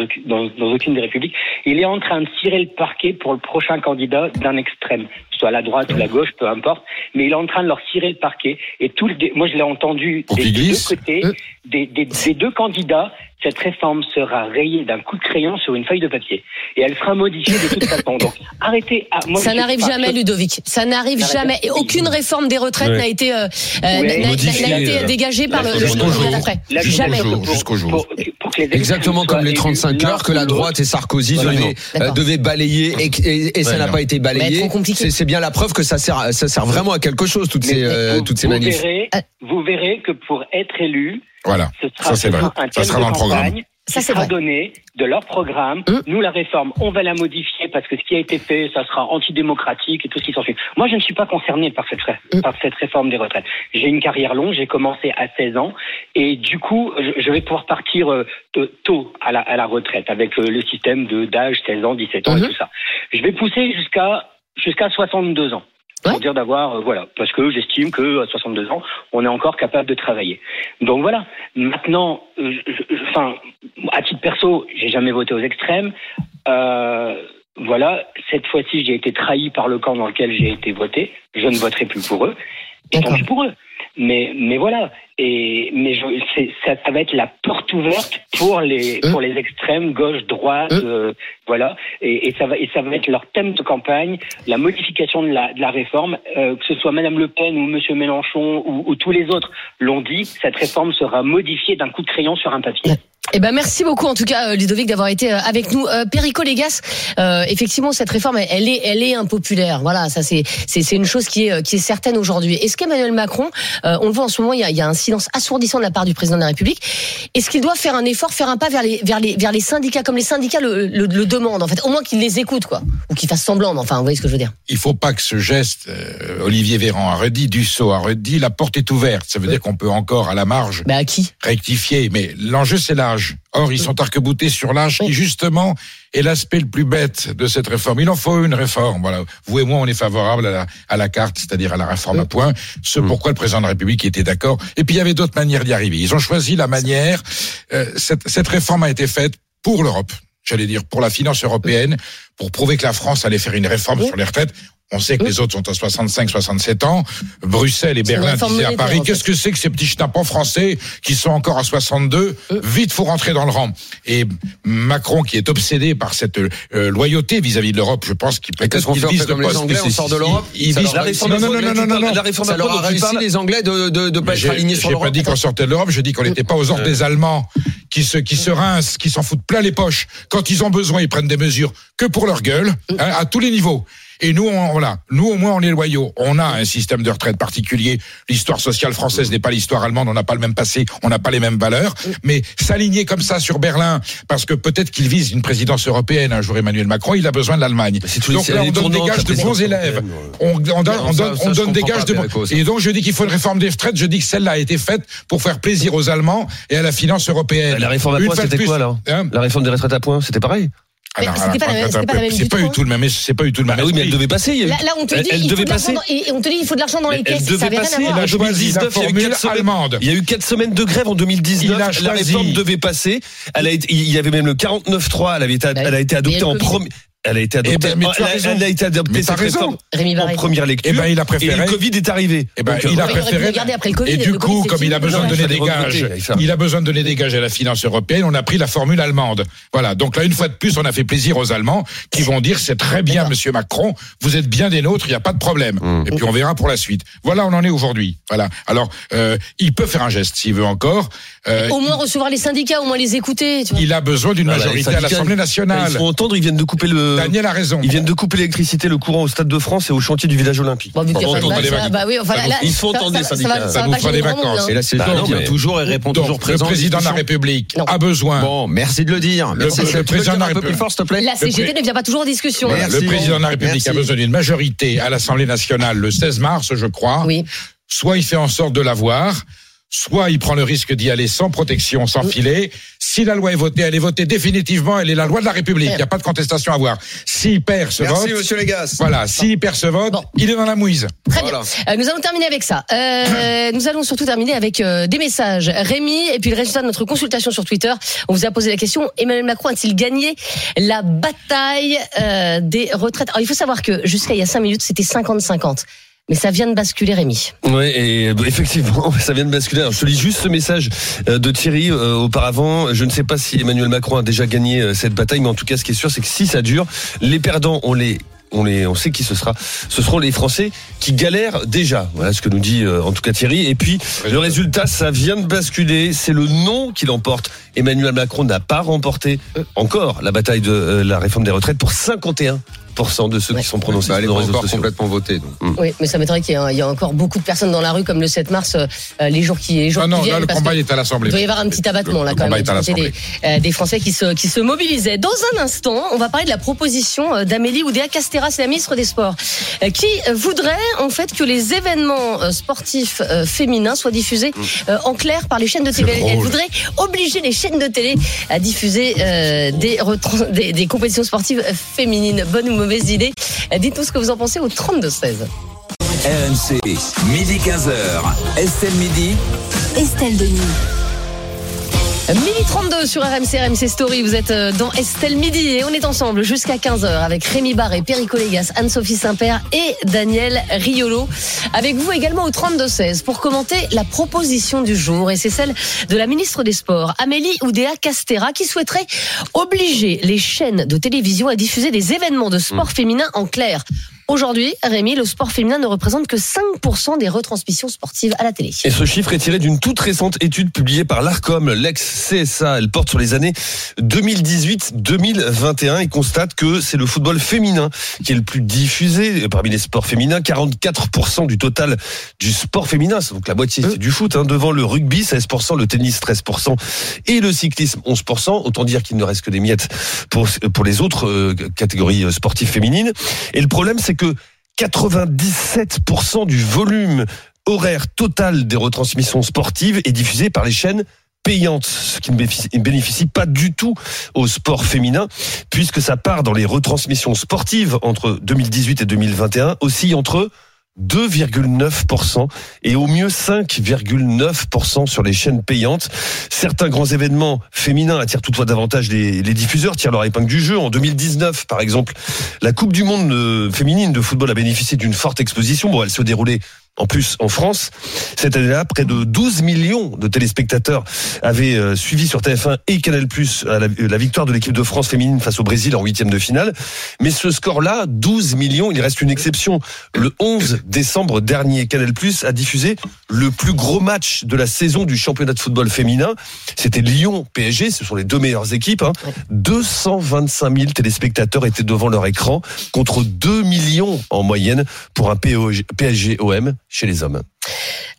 aucune des républiques. Il est en train de tirer le parquet pour le prochain candidat d'un extrême, soit la droite ou la gauche, peu importe. Mais il est en train de leur tirer le parquet. Et tout le, dé- moi, je l'ai entendu des, deux côtés, Euh. des, des- des deux candidats. Cette réforme sera rayée d'un coup de crayon sur une feuille de papier et elle sera modifiée de toute façon. Donc, arrêtez. Ah, moi, Ça n'arrive pas. jamais, Ludovic. Ça n'arrive jamais. Et aucune réforme des retraites Ouais. n'a été, euh, euh, n'a- Ouais. n'a- Modifiée, n'a été euh, dégagée par le, le jour. d'après. Jamais. jusqu'au jour. Pour, pour que les Exactement comme les élus 35 l'un heures que la droite et Sarkozy Voilà. devaient, D'accord. euh, devaient balayer et, et- et ça Ouais, n'a pas été balayé. C'est bien la preuve que ça sert, ça sert vraiment à quelque chose toutes Mais ces, euh, vous, toutes ces vous manifs. verrez, vous verrez que pour être élu, Voilà. ce sera, Ça, c'est ce vrai. sera un Ça sera de dans le programme. Ça, c'est donné de leur programme. Hum. Nous, la réforme, on va la modifier parce que ce qui a été fait, ça sera antidémocratique et tout ce qui s'ensuit. Moi, je ne suis pas concerné par cette, ré- Hum. par cette réforme des retraites. J'ai une carrière longue, j'ai commencé à 16 ans et du coup, je, vais pouvoir partir euh, tôt à la, à la retraite avec euh, le système de d'âge 16 ans, 17 ans et tout ça. Je vais pousser jusqu'à jusqu'à 62 ans. Pour dire d'avoir, euh, voilà, parce que j'estime que à 62 ans, on est encore capable de travailler. Donc voilà. Maintenant, euh, enfin, à titre perso, j'ai jamais voté aux extrêmes. Euh, voilà, cette fois-ci, j'ai été trahi par le camp dans lequel j'ai été voté. Je ne voterai plus pour eux. Et tant pis pour eux. Mais, mais voilà. Et mais je, c'est- ça, ça va être la porte ouverte pour les Euh. pour les extrêmes, gauche, droite, Euh. euh, voilà. Et, et ça va et ça va être leur thème de campagne, la modification de la de la réforme, euh, que ce soit Madame Le Pen ou Monsieur Mélenchon ou, ou tous les autres l'ont dit. Cette réforme sera modifiée d'un coup de crayon sur un papier. Eh ben merci beaucoup en tout cas euh, Ludovic d'avoir été euh, avec nous. Euh, Perico Légas, euh, effectivement cette réforme elle, est elle est impopulaire. Voilà, ça c'est c'est une chose qui est qui est certaine aujourd'hui. Est-ce qu'Emmanuel Macron, euh, on le voit en ce moment, il y a, il y a un silence assourdissant de la part du président de la République. Est-ce qu'il doit faire un effort, faire un pas vers les vers les vers les syndicats comme les syndicats le, le, le demandent en fait, au moins qu'il les écoute quoi, ou qu'il fasse semblant. mais Enfin, vous voyez ce que je veux dire. il faut pas que ce geste, Olivier Véran a redit, Dussault a redit, la porte est ouverte. Ça veut dire qu'on peut encore, à la marge, Bah à qui? rectifier. Mais l'enjeu, c'est l'âge. Or, ils sont arc-boutés sur l'âge qui, justement, est l'aspect le plus bête de cette réforme. Il en faut une réforme. Voilà. Vous et moi, on est favorable à la, à la carte, c'est-à-dire à la réforme à point. Ce pourquoi le président de la République était d'accord. Et puis, il y avait d'autres manières d'y arriver. Ils ont choisi la manière. euh, cette, cette réforme a été faite pour l'Europe. J'allais dire pour la finance européenne, pour prouver que la France allait faire une réforme sur les retraites. On sait que les autres sont à 65, 67 ans. Bruxelles et Berlin disaient à Paris, qu'est-ce que c'est que ces petits schnappants français qui sont encore à 62 Vite, faut rentrer dans le rang. Et Macron, qui est obsédé par cette euh, loyauté vis-à-vis de l'Europe, je pense qu'il peut fait On fait comme les Anglais, on sort de l'Europe? Il, vise La réforme non, non, non, non, non, non, non. La réforme Ça leur a réussi les Anglais de de de pas être alignés sur J'ai pas l'Europe. dit qu'on sortait de l'Europe, je dis qu'on n'était pas aux ordres des Allemands qui se qui se rincent, qui s'en foutent plein les poches. Quand ils ont besoin, ils prennent des mesures que pour leur gueule, hein, à tous les niveaux. Et nous, on, voilà, nous au moins on est loyaux. On a un système de retraite particulier. L'histoire sociale française n'est pas l'histoire allemande. On n'a pas le même passé, on n'a pas les mêmes valeurs. Mais s'aligner comme ça sur Berlin, parce que peut-être qu'il vise une présidence européenne un jour, Emmanuel Macron, il a besoin de l'Allemagne. les- Donc là, on donne des gages de bons élèves. On, on donne, on donne, on donne des gages de bons. Et donc je dis qu'il faut une réforme des retraites. Je dis que celle-là a été faite pour faire plaisir aux Allemands et à la finance européenne. La réforme à de c'était quoi alors hein? La réforme des retraites à points, c'était pareil. C'était pas la même- c'était pas la même C'est pas du hein. tout le même, c'est pas du tout le même. Ah oui, mais elle devait passer. Là, on te elle, dit, elle devait de l'argent passer. dans, et on te dit, il faut de l'argent dans les Elle caisses. devait avait rien passer. En choisi la 2019, il y a eu formule quatre semaines- allemande. Il y a eu quatre semaines de grève en 2019. Il a la réforme devait passer. Elle a été, il y avait même le 49.3. Elle avait été, Bah elle a été adoptée en premier. Elle a été adoptée. ben, mais tu as elle, raison. elle a été adoptée Mais cette réforme Rémi en première lecture. Eh ben, il a Et préféré. le Covid est arrivé. Eh ben, Donc, il a pu préféré. regarder après le Covid, Et du coup, comme il a besoin de donner des gages, il a besoin de donner des gages à la finance européenne. On a pris la formule allemande. Voilà. Donc là, une fois de plus, on a fait plaisir aux Allemands qui vont dire c'est très bien, D'accord. Monsieur Macron. Vous êtes bien des nôtres. Il n'y a pas de problème. Mmh. Et puis on verra pour la suite. Voilà, on en est aujourd'hui. Voilà. Alors, euh, il peut faire un geste s'il veut encore. Euh, Au moins recevoir les syndicats, au moins les écouter. tu vois. il a besoin d'une Ah bah, majorité à l'Assemblée Ils nationale. se font entendre, ils viennent de couper le. Daniel a raison. Ils viennent de couper l'électricité, le courant au Stade de France et au chantier du village olympique. Bon, vu Bon, bah oui, enfin, là, ils ça- entendre des ça- ça syndicats. Ça nous fera des vacances. hein. Et la CGT vient toujours et répond toujours le présent. en président de la. République a besoin. Bon, merci de le dire. Merci. le le président dire de la un peu plus République- fort, s'il te plaît. La CGT ne vient pas toujours en discussion. Le président de la République a besoin d'une majorité à l'Assemblée nationale le 16 mars, je crois. Oui. Soit il fait en sorte de l'avoir, soit il prend le risque d'y aller sans protection, sans filet. Si la loi est votée, elle est votée définitivement, elle est la loi de la République. Il n'y a pas de contestation à avoir. S'il perd ce Merci, vote, monsieur Légas. voilà, s'il perd ce vote, Bon. il est dans la mouise. Très Voilà. bien. Euh, nous allons terminer avec ça. Euh, nous allons surtout terminer avec euh, des messages. Rémi, et puis le résultat de notre consultation sur Twitter. On vous a posé la question Emmanuel Macron a-t-il gagné la bataille euh, des retraites? Alors, il faut savoir que jusqu'à il y a 5 minutes, c'était 50-50. Mais ça vient de basculer, Rémi. Ouais, et euh, effectivement, ça vient de basculer. Alors, je te lis juste ce message euh, de Thierry euh, auparavant. Je ne sais pas si Emmanuel Macron a déjà gagné euh, cette bataille, mais en tout cas, ce qui est sûr, c'est que si ça dure, les perdants, on les on, les, on sait qui ce sera. Ce seront les Français qui galèrent déjà. Voilà ce que nous dit euh, en tout cas Thierry. Et puis le résultat, ça vient de basculer. C'est le non qui l'emporte. Emmanuel Macron n'a pas remporté encore la bataille de euh, la réforme des retraites pour 51% de ceux Ouais. qui sont prononcés Bah, elle est sur les réseaux sociaux. complètement votée. donc. Oui, mais ça m'étonnerait qu'il y, y ait encore beaucoup de personnes dans la rue comme le 7 mars, euh, les jours qui, les jours Ah qui non, viennent. là, le combat est à l'Assemblée. Il doit y avoir un petit abattement Le- là le quand combat même est des, l'Assemblée. euh, des Français qui se, qui se mobilisaient. Dans un instant, on va parler de la proposition euh, d'Amélie Oudéa Castera, c'est la ministre des Sports, euh, qui euh, voudrait en fait que les événements euh, sportifs euh, féminins soient diffusés euh, en clair par les chaînes de télé. Elle voudrait obliger les chaînes de télé à diffuser euh, des, des, des compétitions sportives euh, féminines. Bonne ou mauvaise idée Dites-nous ce que vous en pensez au 32-16. RMC, midi 15h. Estelle Midi. Estelle Denis. Midi 32 sur RMC, RMC Story. Vous êtes euh, dans Estelle Midi et on est ensemble jusqu'à 15h avec Rémi Barré, Perico Légas, Anne-Sophie Saint-Père et Daniel Riolo. Avec vous également au 32-16 pour commenter la proposition du jour et c'est celle de la ministre des Sports, Amélie Oudéa Castera, qui souhaiterait obliger les chaînes de télévision à diffuser des événements de sport féminin en clair. Aujourd'hui, Rémi, le sport féminin ne représente que 5% des retransmissions sportives à la télé. Et ce chiffre est tiré d'une toute récente étude publiée par l'ARCOM, l'ex-CSA. Elle porte sur les années 2018-2021 et constate que c'est le football féminin qui est le plus diffusé parmi les sports féminins. 44% du total du sport féminin, donc la moitié c'est du foot, hein, devant le rugby 16%, le tennis 13% et le cyclisme 11%. Autant dire qu'il ne reste que des miettes pour, pour les autres euh, catégories euh, sportives féminines. Et le problème, c'est que 97% du volume horaire total des retransmissions sportives est diffusé par les chaînes payantes, ce qui ne bénéficie- pas du tout au sport féminin, puisque ça part dans les retransmissions sportives entre 2018 et 2021, aussi entre 2,9% et au mieux 5,9% sur les chaînes payantes. Certains grands événements féminins attirent toutefois davantage les, diffuseurs, tirent leur épingle du jeu. En 2019, par exemple, la Coupe du Monde euh, féminine de football a bénéficié d'une forte exposition. Bon, elle se déroulait en plus, en France, cette année-là, près de 12 millions de téléspectateurs avaient euh, suivi sur TF1 et Canal+ la, la victoire de l'équipe de France féminine face au Brésil en huitième de finale. Mais ce score-là, 12 millions, il reste une exception. Le 11 décembre dernier, Canal+ a diffusé le plus gros match de la saison du championnat de football féminin. C'était Lyon-PSG, ce sont les deux meilleures équipes. Hein. 225 000 téléspectateurs étaient devant leur écran contre 2 millions en moyenne pour un PSG-OM chez les hommes.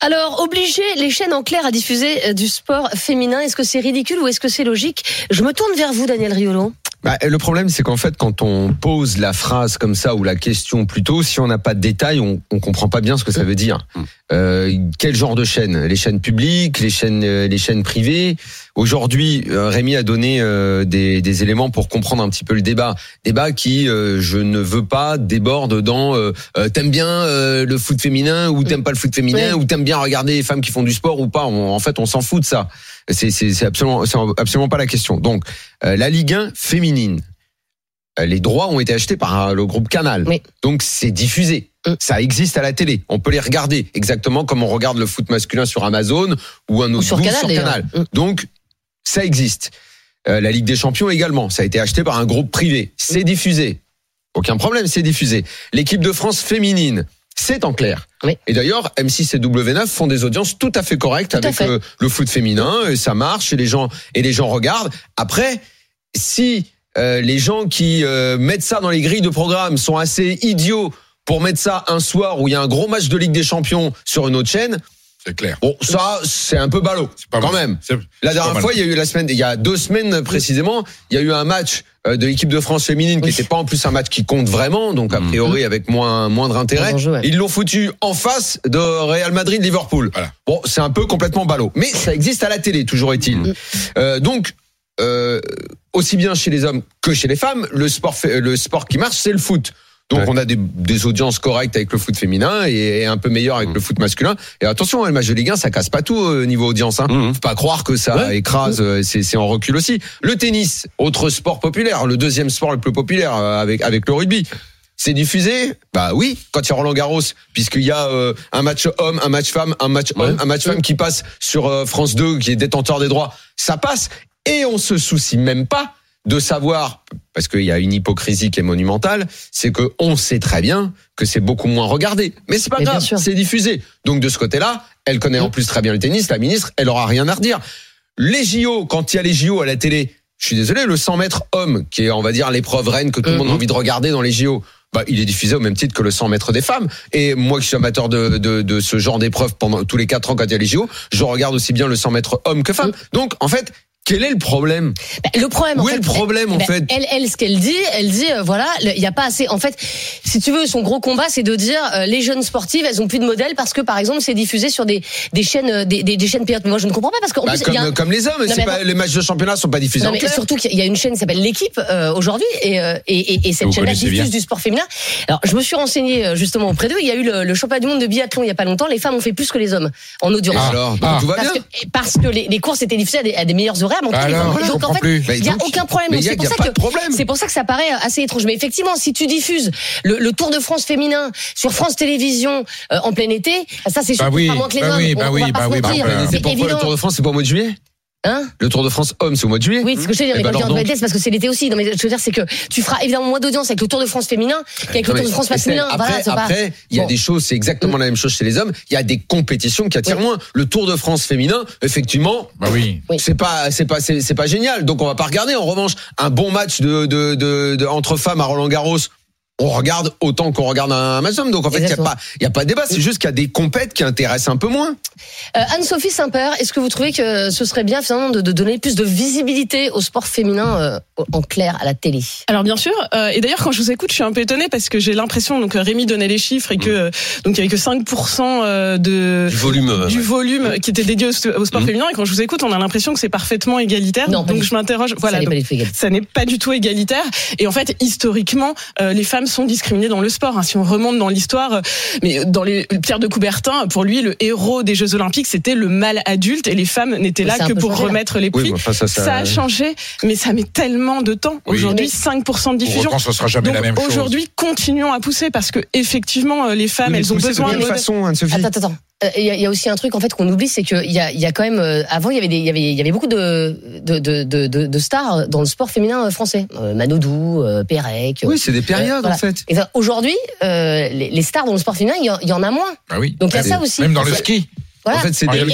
Alors, obliger les chaînes en clair à diffuser euh, du sport féminin, est-ce que c'est ridicule ou est-ce que c'est logique? Je me tourne vers vous, Daniel Riolo. Bah, le problème, c'est qu'en fait, quand on pose la phrase comme ça ou la question plutôt, si on n'a pas de détails, on, on comprend pas bien ce que ça veut dire. Euh, quel genre de chaîne? Les chaînes publiques, les chaînes, euh, les chaînes privées? Aujourd'hui, euh, Rémi a donné euh, des, des éléments pour comprendre un petit peu le débat. Débat qui, euh, je ne veux pas, déborde dans euh, euh, t'aimes bien euh, le foot féminin ou t'aimes pas le foot féminin? Ou t'aimes bien regarder les femmes qui font du sport ou pas. On- en fait, on s'en fout de ça. C'est absolument, absolument pas la question. Donc, euh, la Ligue 1 féminine. Euh, Les droits ont été achetés par euh, le groupe Canal. Oui. Donc c'est diffusé. Mm. Ça existe à la télé. On peut les regarder exactement comme on regarde le foot masculin sur Amazon ou un autre sur ou Canal, d'ailleurs. Mm. Donc ça existe. Euh, la Ligue des Champions également. Ça a été acheté par un groupe privé. C'est Mm. diffusé. Aucun problème, c'est diffusé. L'équipe de France féminine, c'est en clair. Oui. Et d'ailleurs, M6 et W9 font des audiences tout à fait correctes Tout avec fait. euh, le foot féminin. Et ça marche et les gens et les gens regardent. Après, si euh, les gens qui euh, mettent ça dans les grilles de programme sont assez idiots pour mettre ça un soir où il y a un gros match de Ligue des Champions sur une autre chaîne, C'est clair. bon, ça c'est un peu ballot C'est pas quand mal. même. La dernière fois, il y a eu la semaine, il y a deux semaines précisément, il y a eu un match euh, de l'équipe de France féminine qui n'était pas en plus un match qui compte vraiment, donc a priori avec moins moindre intérêt. Ouais. Ils l'ont foutu en face de Real Madrid Liverpool. Voilà. Bon, c'est un peu complètement ballot, mais ça existe à la télé, toujours est-il. Euh, donc euh, aussi bien chez les hommes que chez les femmes, le sport, fait- le sport qui marche, c'est le foot. Donc Ouais. on a des, des audiences correctes avec le foot féminin et, et un peu meilleures avec le foot masculin. Et attention, hein, le match de Ligue 1, ça casse pas tout au niveau audience. Hein. Mhm. Faut pas croire que ça Ouais. écrase, euh, c'est c'est en recul aussi. Le tennis, autre sport populaire, le deuxième sport le plus populaire euh, avec avec le rugby. C'est diffusé? Bah oui, quand il y a Roland Garros, puisqu'il y a euh, un match homme, un match femme, un match homme, Ouais. un match femme qui passe sur euh, France 2, qui est détenteur des droits, ça passe. Et on se soucie même pas de savoir, parce qu'il y a une hypocrisie qui est monumentale, c'est que on sait très bien que c'est beaucoup moins regardé. Mais c'est pas Mais grave, c'est diffusé. Donc de ce côté-là, elle connaît en plus très bien le tennis, la ministre, elle aura rien à redire. Les JO, quand il y a les JO à la télé, je suis désolé, le 100 mètres homme, qui est, on va dire, l'épreuve reine que tout le monde a Mhm. envie de regarder dans les JO, bah, il est diffusé au même titre que le 100 mètres des femmes. Et moi qui suis amateur de, de, de ce genre d'épreuve pendant tous les quatre ans quand il y a les JO, je regarde aussi bien le 100 mètres homme que femme. Donc, en fait, quel est le problème Bah, le problème, en Où est fait, le problème, en bah, fait elle, elle, ce qu'elle dit, elle dit, euh, voilà, il n'y a pas assez. En fait, si tu veux, son gros combat, c'est de dire euh, les jeunes sportives, elles ont plus de modèles parce que, par exemple, c'est diffusé sur des des chaînes, euh, des, des, des chaînes payantes. Mais moi, je ne comprends pas parce qu'en Bah, plus, comme, y a un- comme les hommes, Non, pas, les matchs de championnat sont pas diffusés Non, en mais clair. surtout qu'il y a une chaîne qui s'appelle l'équipe euh, aujourd'hui et, euh, et, et, et cette chaîne-là diffuse bien. du sport féminin. Alors je me suis renseigné euh, justement auprès d'eux. Il y a eu le, le championnat du monde de biathlon il y a pas longtemps. Les femmes ont fait plus que les hommes en audience. Alors, donc Ah. tout va Parce bien. que, parce que les, les courses étaient diffusées à des, à des meilleurs horaires. Mais en les donc fait, il n'y a aucun problème. c'est il y a pour pas ça de que problème. c'est pour ça que ça paraît assez étrange. Mais effectivement, si tu diffuses le, le Tour de France féminin sur France Télévisions euh, en plein été, ça c'est sûr Bah que oui, sera moins que les bah hommes. oui, bah on oui, va pas bah se oui, bah mentir. oui. C'est pourquoi le. Tour de France, c'est pas au mois de juillet? Hein Le Tour de France homme, c'est au mois de juillet Oui, ce que je veux dire, Eh mais ben quand donc. Parce que c'est l'été aussi. Non, mais je veux dire, c'est que tu feras évidemment moins d'audience avec le Tour de France féminin qu'avec le Non, Tour de France masculin. Après, Voilà, c'est pas- après, il y a Bon. des choses, c'est exactement la même chose chez les hommes. Il y a des compétitions qui attirent Oui. moins. Le Tour de France féminin, effectivement, Bah oui. C'est pas, c'est pas, c'est c'est pas génial. Donc on va pas regarder. En revanche, un bon match de, de, de, de- entre femmes à Roland Garros. On regarde autant qu'on regarde un match d'hommes. Donc en fait, il y a pas, il y a pas de débat. C'est juste qu'il y a des compètes qui intéressent un peu moins. Euh, Anne-Sophie Saint-Père, est-ce que vous trouvez que ce serait bien finalement de, de donner plus de visibilité au sport féminin euh, en clair à la télé? Alors bien sûr, euh, et d'ailleurs quand je vous écoute, je suis un peu étonnée parce que j'ai l'impression donc Rémi donnait les chiffres et que euh, donc il y avait que 5% euh, de Du volume. euh, du ouais. volume qui était dédié au, au sport Mhm. féminin et quand je vous écoute, on a l'impression que c'est parfaitement égalitaire. Non, donc je m'interroge. Voilà. Ça n'est pas du tout sont discriminées dans le sport. Hein, si on remonte dans l'histoire, euh, mais dans les Pierre de Coubertin, pour lui, le héros des Jeux Olympiques, c'était le mâle adulte et les femmes n'étaient là que pour remettre les prix. Ça, a changé, mais ça met tellement de temps. Oui. Aujourd'hui, 5% de diffusion. Ce sera jamais la même chose. Aujourd'hui, continuons à pousser parce que effectivement, euh, les femmes, elles ont besoin de. Façon, hein, attends, attends il y, a aussi un truc en fait qu'on oublie, c'est qu'il y a, il y a quand même avant il y avait il y avait, il y avait beaucoup de de, de, de stars dans le sport féminin français, Manodou, Pérec. Oui, c'est des périodes en fait. Et aujourd'hui, les, les, stars dans le sport féminin, il y, en a moins. Ah oui. Donc il y a ça aussi. Même dans le ski. En fait, c'est ah, des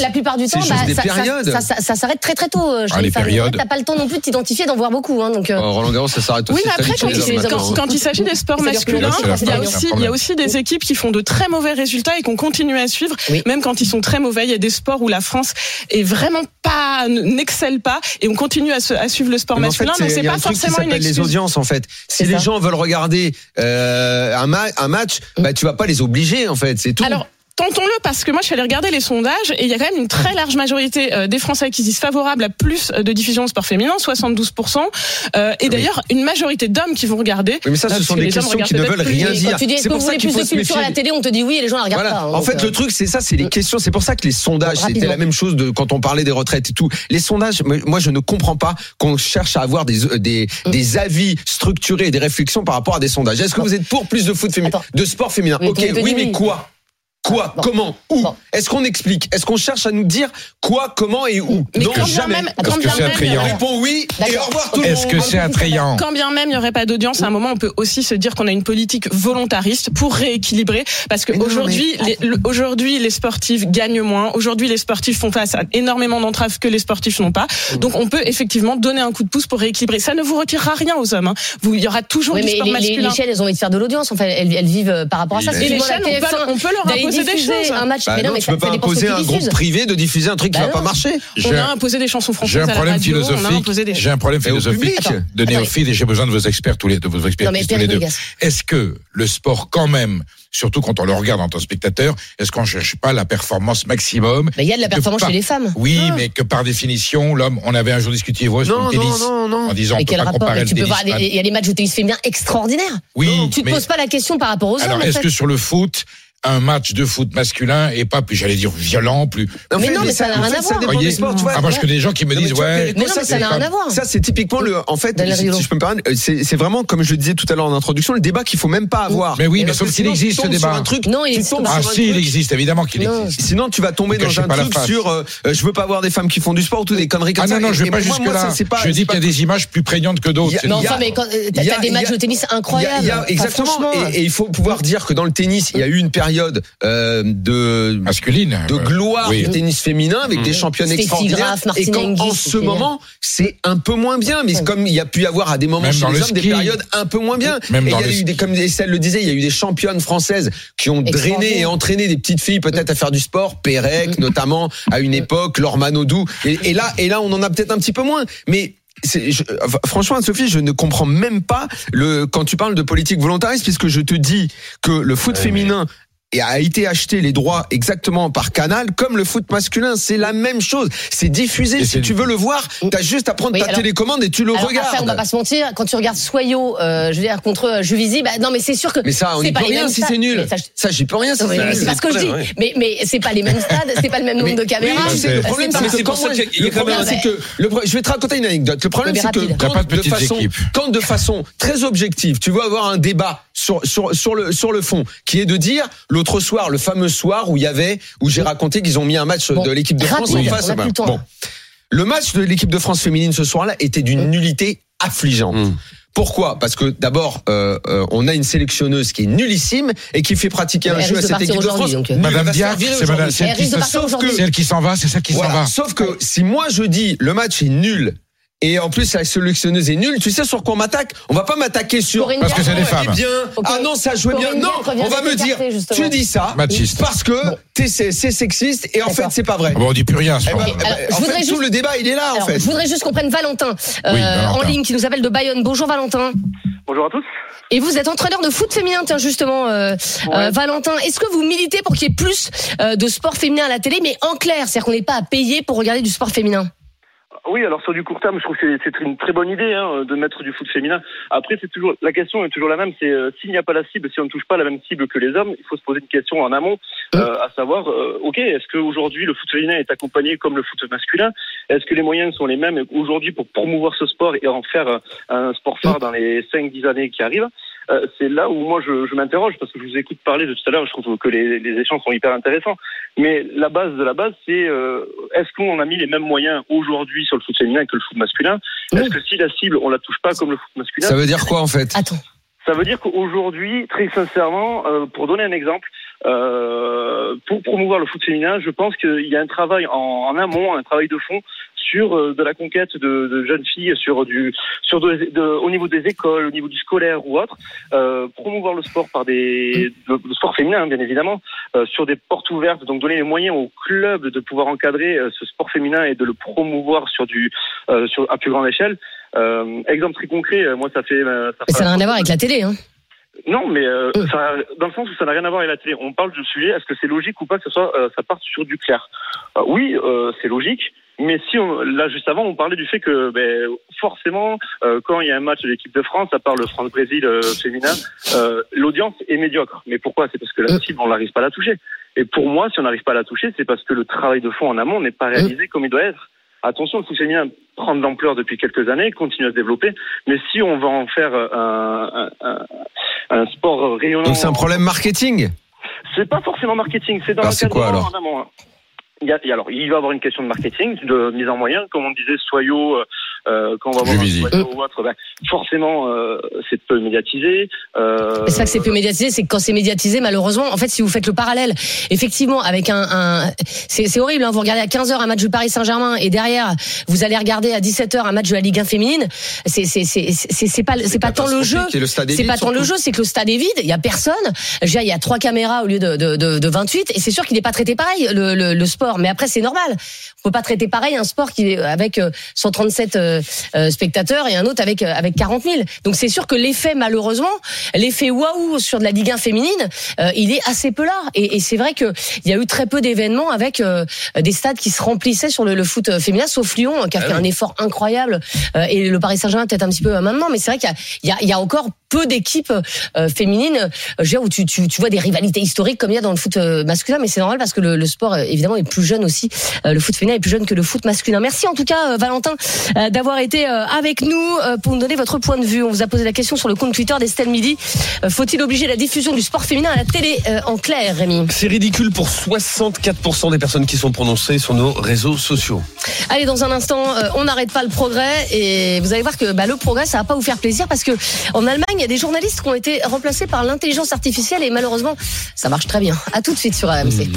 La plupart du temps, bah, ça, s'arrête très très tôt. Euh, ah, les périodes. T'as pas le temps non plus de t'identifier d'en voir beaucoup. Hein, donc, euh. oh, Roland Garros, ça s'arrête aussi. Oui, mais après, hein. quand il s'agit des sports masculins, il y a aussi des équipes qui font de très mauvais résultats et qu'on continue à suivre, même quand ils sont très mauvais. Il y a des sports où la France est pas n'excelle pas et on continue à, suivre le sport masculin. En fait, donc c'est pas forcément une excuse. les audiences en fait. Si les gens veulent regarder euh, un, match, mm. bah tu vas pas les obliger en fait, c'est tout tentons-le parce que moi je suis allée regarder les sondages et il y a quand même une très large majorité euh, des Français qui disent favorable à plus de diffusion de sport féminin, 72%, euh, et d'ailleurs une majorité d'hommes qui vont regarder. Oui, mais ça, euh, ce sont des questions qui ne veulent rien dire. Quand tu dis est-ce qu'on voulait plus de culture à la télé, on te dit oui et les gens la regardent voilà. en fait, le truc c'est ça, c'est les euh, questions. C'est pour ça que les sondages, c'était la même chose de quand on parlait des retraites et tout. Les sondages, moi je ne comprends pas qu'on cherche à avoir des des, mm. des avis structurés, et des réflexions par rapport à des sondages. Est-ce que vous êtes pour plus de foot féminin, de sport féminin Ok, oui, mais quoi? quoi, comment, où Est-ce qu'on explique? Est-ce qu'on cherche à nous dire quoi, comment et où Mais Non, jamais. Est-ce que c'est attrayant On répond oui et au revoir tout. Est-ce que c'est attrayant? Quand bien même il n'y aurait pas d'audience, à un moment on peut aussi se dire qu'on a une politique volontariste pour rééquilibrer parce qu'aujourd'hui mais... les, aujourd'hui les sportifs gagnent moins, aujourd'hui les sportifs font face à énormément d'entraves que les sportifs n'ont pas. Mmh. Donc on peut effectivement donner un coup de pouce pour rééquilibrer. Ça ne vous retirera rien aux hommes. Hein. Il y aura toujours oui, du sport les, masculin. Les chaînes elles ont envie de faire de l'audience. Enfin elles, elles vivent euh, par rapport à ça. Et les chaînes, on peut, leur imposer imposer des choses. Un match. Bah tu peux pas imposer un groupe privé de diffuser un truc bah qui va pas marcher. On imposé des chansons françaises J'ai un problème philosophique de néophyte et j'ai besoin de vos experts tous les deux. Est-ce que le sport quand même surtout quand on le regarde en tant que spectateur, est-ce qu'on ne cherche pas la performance maximum? Il y a de la performance chez les femmes. Oui, ah. mais que par définition, l'homme, on avait un jour discuté, vous, sur le tennis, non, non, non. en disant qu'on peut pas. Il y a des matchs de tennis féminin extraordinaires. Oui, tu ne te poses pas la question par rapport aux hommes. Alors, est-ce que sur le foot, un match de foot masculin et pas plus, j'allais dire violent, plus. mais, mais non, mais ça n'a rien à voir. Voyez, sport, ah, moi, je connais des gens qui me disent, ouais. Mais non, mais ça n'a rien à voir. Ça, c'est typiquement le, en fait, si, je peux me permettre, euh, c'est vraiment, comme je le disais tout à l'heure en introduction, le débat qu'il faut même pas avoir. Mais oui, mais sauf qu'il existe ce débat. Non, il existe. Ah, si, il existe, évidemment qu'il existe. Sinon, tu vas tomber dans un truc sur, euh, euh, je veux pas avoir des femmes qui font du sport ou tout des conneries comme ah, ça. Ah non, non, je vais pas jusque-là. Je dis qu'il y a des images plus prégnantes que d'autres. Non, enfin, mais t'as des matchs de tennis incroyables. Exactement. Et il faut pouvoir dire que dans le tennis, il y a eu une période euh, de masculine, de gloire du tennis féminin avec des championnes extraordinaires. Graf, et quand en ce moment, c'est un peu moins bien, mais comme il y a pu y avoir à des moments chez les hommes des périodes un peu moins bien. Et il y a eu des, comme Estelle le disait, il y a eu des championnes françaises qui ont drainé et entraîné des petites filles peut-être à faire du sport, Pérec notamment à une époque, Lormanodou. Et, et là, et là, on en a peut-être un petit peu moins, mais franchement, Sophie, je ne comprends même pas le quand tu parles de politique volontariste, puisque je te dis que le foot féminin et a été acheté les droits exactement par Canal, comme le foot masculin, c'est la même chose. C'est diffusé. Si tu veux le voir, t'as juste à prendre oui, ta télécommande et tu le alors, regardes. Ça, on va pas se mentir. Quand tu regardes Soyo, euh, je veux dire contre euh, Juvisy, bah non, mais c'est sûr que. Mais ça, on n'y peut rien si c'est nul. Ça, j'y peux rien. Si c'est pas ce que je dis. Mais mais c'est pas les mêmes stades, c'est pas le même nombre de caméras. Le problème, c'est que le problème, je vais te raconter une anecdote. Le problème, c'est que quand de façon très objective, tu veux avoir un débat sur, sur, sur, le, sur le fond, qui est de dire l'autre soir, le fameux soir où il y avait, où j'ai raconté qu'ils ont mis un match de l'équipe de France en face. Ben, bon. Le match de l'équipe de France féminine ce soir-là était d'une nullité affligeante. Mmh. Pourquoi? Parce que d'abord, euh, euh, on a une sélectionneuse qui est nullissime et qui fait pratiquer un jeu à cette équipe de France. Madame Diac, c'est Madame, celle qui s'en va, c'est celle qui s'en va. Sauf que si moi je dis le match est nul et en plus, la sélectionneuse est nulle. Tu sais sur quoi on m'attaque? On va pas m'attaquer sur parce que c'est des femmes. Bien. Ah non, ça jouait bien. Non, on va me dire. Tu dis ça Machiste. parce que es, c'est sexiste et en fait c'est pas vrai. Ah bon, on dit plus rien. Je voudrais juste... Je voudrais juste qu'on prenne Valentin, euh, en ligne qui nous appelle de Bayonne. Bonjour Valentin. Bonjour à tous. Et vous êtes entraîneur de foot féminin, tiens justement, euh, euh Valentin. Est-ce que vous militez pour qu'il y ait plus euh, de sport féminin à la télé, mais en clair, c'est-à-dire qu'on n'est pas à payer pour regarder du sport féminin? Oui, alors sur du court terme, je trouve que c'est- une très bonne idée hein, de mettre du foot féminin. Après, c'est toujours la question est toujours la même. C'est euh, s'il n'y a pas la cible, si on ne touche pas la même cible que les hommes, il faut se poser une question en amont, euh, à savoir, euh, ok, est-ce qu'aujourd'hui le foot féminin est accompagné comme le foot masculin? Est-ce que les moyens sont les mêmes aujourd'hui pour promouvoir ce sport et en faire euh, un sport phare dans les 5-10 années qui arrivent? Euh, c'est là où moi je, je m'interroge parce que je vous écoute parler de tout à l'heure, je trouve que les, les échanges sont hyper intéressants. Mais la base de la base, c'est euh, est-ce qu'on a mis les mêmes moyens aujourd'hui sur le foot féminin que le foot masculin? Est-ce que si la cible on la touche pas comme le foot masculin? Ça veut dire quoi en fait? Attends. ça veut dire qu'aujourd'hui, très sincèrement, euh, pour donner un exemple, euh, pour promouvoir le foot féminin, je pense qu'il y a un travail en, en amont, un travail de fond sur euh, de la conquête de, de jeunes filles, sur du, sur de- de- au niveau des écoles, au niveau du scolaire ou autre, euh, promouvoir le sport par des, le, le sport féminin hein, bien évidemment, euh, sur des portes ouvertes, donc donner les moyens aux clubs de pouvoir encadrer euh, ce sport féminin et de le promouvoir sur du, sur à plus grande échelle. Exemple très concret, moi ça fait, ça n'a rien à voir avec la télé. Hein. non, mais euh, ça, dans le sens où ça n'a rien à voir avec la télé. On parle du sujet, est-ce que c'est logique ou pas que ce soit, euh, ça parte sur du clair? Euh, Oui, c'est logique. Mais si on, là juste avant, on parlait du fait que ben, forcément, euh, quand il y a un match de l'équipe de France, à part le France-Brésil euh, féminin, euh, l'audience est médiocre. Mais pourquoi? C'est parce que la cible, on n'arrive pas à la toucher. Et pour moi, si on n'arrive pas à la toucher, c'est parce que le travail de fond en amont n'est pas réalisé comme il doit être. Attention, le foot féminin prend de l'ampleur depuis quelques années, continue à se développer. Mais si on va en faire euh, un, un, un, sport rayonnant, Donc c'est un problème marketing? C'est pas forcément marketing, c'est dans le c'est quoi, en amont. Il y a, alors, il va y avoir une question de marketing, de mise en moyen, comme on disait, soyaux, euh, quand on va voir un ou autre, ben, forcément, euh, c'est peu médiatisé. Euh, C'est pas que c'est peu médiatisé, c'est que quand c'est médiatisé, malheureusement, en fait, si vous faites le parallèle, effectivement, avec un, un c'est c'est horrible, hein, vous regardez à 15h un match du Paris Saint-Germain et derrière, vous allez regarder à 17h un match de la Ligue 1 féminine, c'est c'est c'est c'est c'est pas c'est pas tant le jeu, catastrophique, et le stade est c'est pas tant le jeu, c'est que le stade est vide, il y a personne. Je veux dire, il y a trois caméras au lieu de de de, de 28 et c'est sûr qu'il n'est pas traité pareil le, le le sport, mais après c'est normal. On peut pas traiter pareil un sport qui est avec euh, 137 euh, euh, spectateurs et un autre avec euh, avec 40 000. Donc c'est sûr que l'effet malheureusement, l'effet waouh sur de la Ligue 1 féminine, euh, il est assez peu là. Et, et c'est vrai que il y a eu très peu d'événements avec euh, des stades qui se remplissaient sur le, le foot euh, féminin, sauf Lyon qui a fait un effort incroyable euh, et le Paris Saint-Germain peut-être un petit peu euh, maintenant. Mais c'est vrai qu'il y y, a, il y a encore peu d'équipes euh, féminines, euh, je veux dire, où tu, tu, tu vois des rivalités historiques comme il y a dans le foot euh, masculin, mais c'est normal parce que le, le sport euh, évidemment est plus jeune aussi. Le foot féminin est plus jeune que le foot masculin. Merci en tout cas Valentin d'avoir été avec nous pour nous donner votre point de vue. On vous a posé la question sur le compte Twitter d'Estelle Midi. Faut-il obliger la diffusion du sport féminin à la télé en clair, Rémi? C'est ridicule pour 64% des personnes qui sont prononcées sur nos réseaux sociaux. Allez, dans un instant, on n'arrête pas le progrès et vous allez voir que bah, le progrès, ça va pas vous faire plaisir parce que en Allemagne, il y a des journalistes qui ont été remplacés par l'intelligence artificielle et malheureusement, ça marche très bien. À tout de suite sur AMC.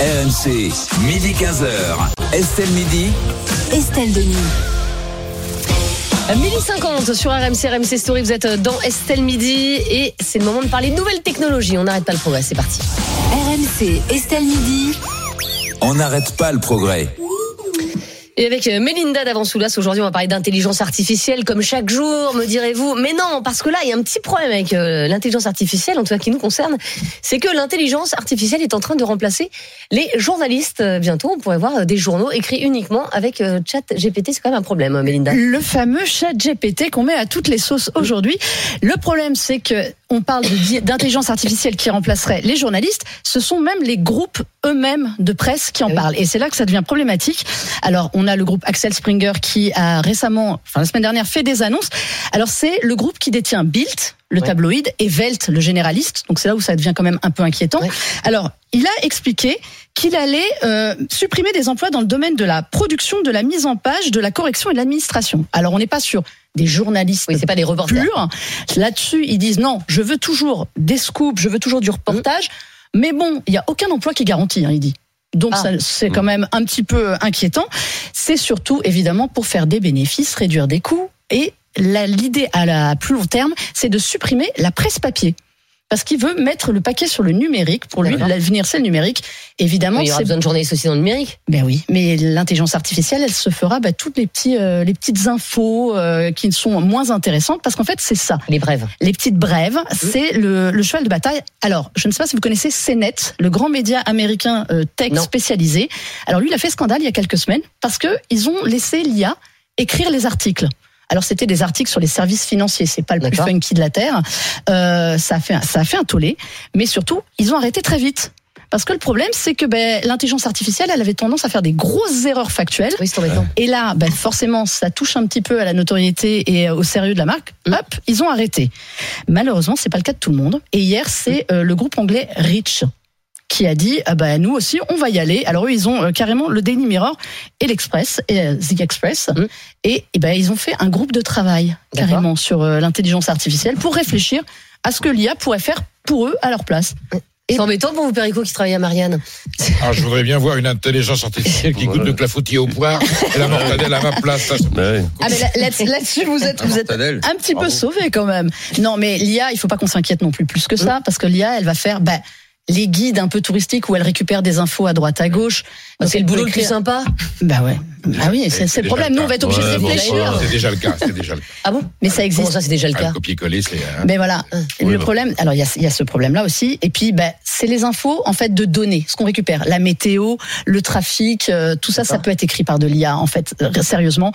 RMC, midi 15h. Estelle Midi. Estelle Denis. Midi 50 sur RMC, RMC Story, vous êtes dans Estelle Midi et c'est le moment de parler de nouvelles technologies. On n'arrête pas le progrès, c'est parti. RMC, Estelle Midi. On n'arrête pas le progrès. Et avec euh, Mélinda d'Avansoulas, aujourd'hui, on va parler d'intelligence artificielle comme chaque jour, me direz-vous. Mais non, parce que là, il y a un petit problème avec euh, l'intelligence artificielle, en tout cas qui nous concerne, c'est que l'intelligence artificielle est en train de remplacer les journalistes. Euh, Bientôt, on pourrait voir des journaux écrits uniquement avec chat GPT. C'est quand même un problème, Mélinda. Le fameux chat GPT qu'on met à toutes les sauces aujourd'hui. Le problème, c'est que on parle d'intelligence artificielle qui remplacerait les journalistes. Ce sont même les groupes eux-mêmes de presse qui en oui. parlent. Et c'est là que ça devient problématique. Alors, on a le groupe Axel Springer qui a récemment, enfin la semaine dernière, fait des annonces. Alors, c'est le groupe qui détient Bild, le Ouais. tabloïd, et Welt, le généraliste. Donc, c'est là où ça devient quand même un peu inquiétant. Alors, il a expliqué qu'il allait euh, supprimer des emplois dans le domaine de la production, de la mise en page, de la correction et de l'administration. Alors, on n'est pas sur des journalistes Oui, c'est pas des reporters. purs. Là-dessus, ils disent non, je veux toujours des scoops, je veux toujours du reportage. Mais bon, il n'y a aucun emploi qui est garanti, hein, il dit. Donc Ah. ça, c'est quand même un petit peu inquiétant. C'est surtout évidemment pour faire des bénéfices, réduire des coûts. Et l'idée à la plus long terme, c'est de supprimer la presse papier. Parce qu'il veut mettre le paquet sur le numérique. Pour lui, l'avenir, c'est le numérique. Évidemment, il y aura besoin de journalistes aussi dans le numérique? ben oui, mais l'intelligence artificielle, elle se fera bah, toutes les petits, euh, les petites infos euh, qui sont moins intéressantes, parce qu'en fait, c'est ça. Les brèves. Les petites brèves, c'est le, le cheval de bataille. Alors, je ne sais pas si vous connaissez CNET, le grand média américain euh, tech Non. spécialisé. Alors lui, il a fait scandale il y a quelques semaines parce que ils ont laissé l'IA écrire les articles. Alors c'était des articles sur les services financiers, c'est pas le plus funky de la terre. Euh, ça a fait un- ça a fait un tollé, mais surtout ils ont arrêté très vite. Parce que le problème, c'est que ben, l'intelligence artificielle, elle avait tendance à faire des grosses erreurs factuelles. Oui, c'est embêtant. Et là, ben, forcément, ça touche un petit peu à la notoriété et au sérieux de la marque. Mm. Hop, ils ont arrêté. Malheureusement, c'est pas le cas de tout le monde. Et hier, c'est euh, le groupe anglais Rich qui a dit ah bah nous aussi on va y aller. Alors eux ils ont euh, carrément le Daily Mirror et l'Express et euh, The Express Mm. et, et ben ils ont fait un groupe de travail carrément sur euh, l'intelligence artificielle pour réfléchir à ce que l'IA pourrait faire pour eux à leur place. C'est embêtant pour vous, Perico, qui travaille à Marianne. Ah, je voudrais bien voir une intelligence artificielle qui goûte le clafoutis au poire et la mortadelle à ma place. Ça, Bah ouais. Ah mais là- là- là-dessus vous êtes vous êtes un petit peu sauvé quand même. Non, mais l'IA, il faut pas qu'on s'inquiète non plus plus que ça, parce que l'IA, elle va faire bah, les guides un peu touristiques où elle récupère des infos à droite à gauche. Donc, C'est le boulot le plus sympa. Bah ouais. Ah oui, c'est le problème. Nous, on va être obligés Ouais, de bon, réfléchir. C'est déjà le cas. C'est déjà le cas. Ah bon Mais ça existe. ça, c'est déjà le Ah, cas le copier-coller, c'est. hein. Mais voilà, Oui, le bon. problème, alors il y a, il y a ce problème-là aussi, et puis ben, c'est les infos en fait de données, ce qu'on récupère, la météo, le trafic, euh, tout ça, ça peut être écrit par de l'IA en fait, euh, sérieusement.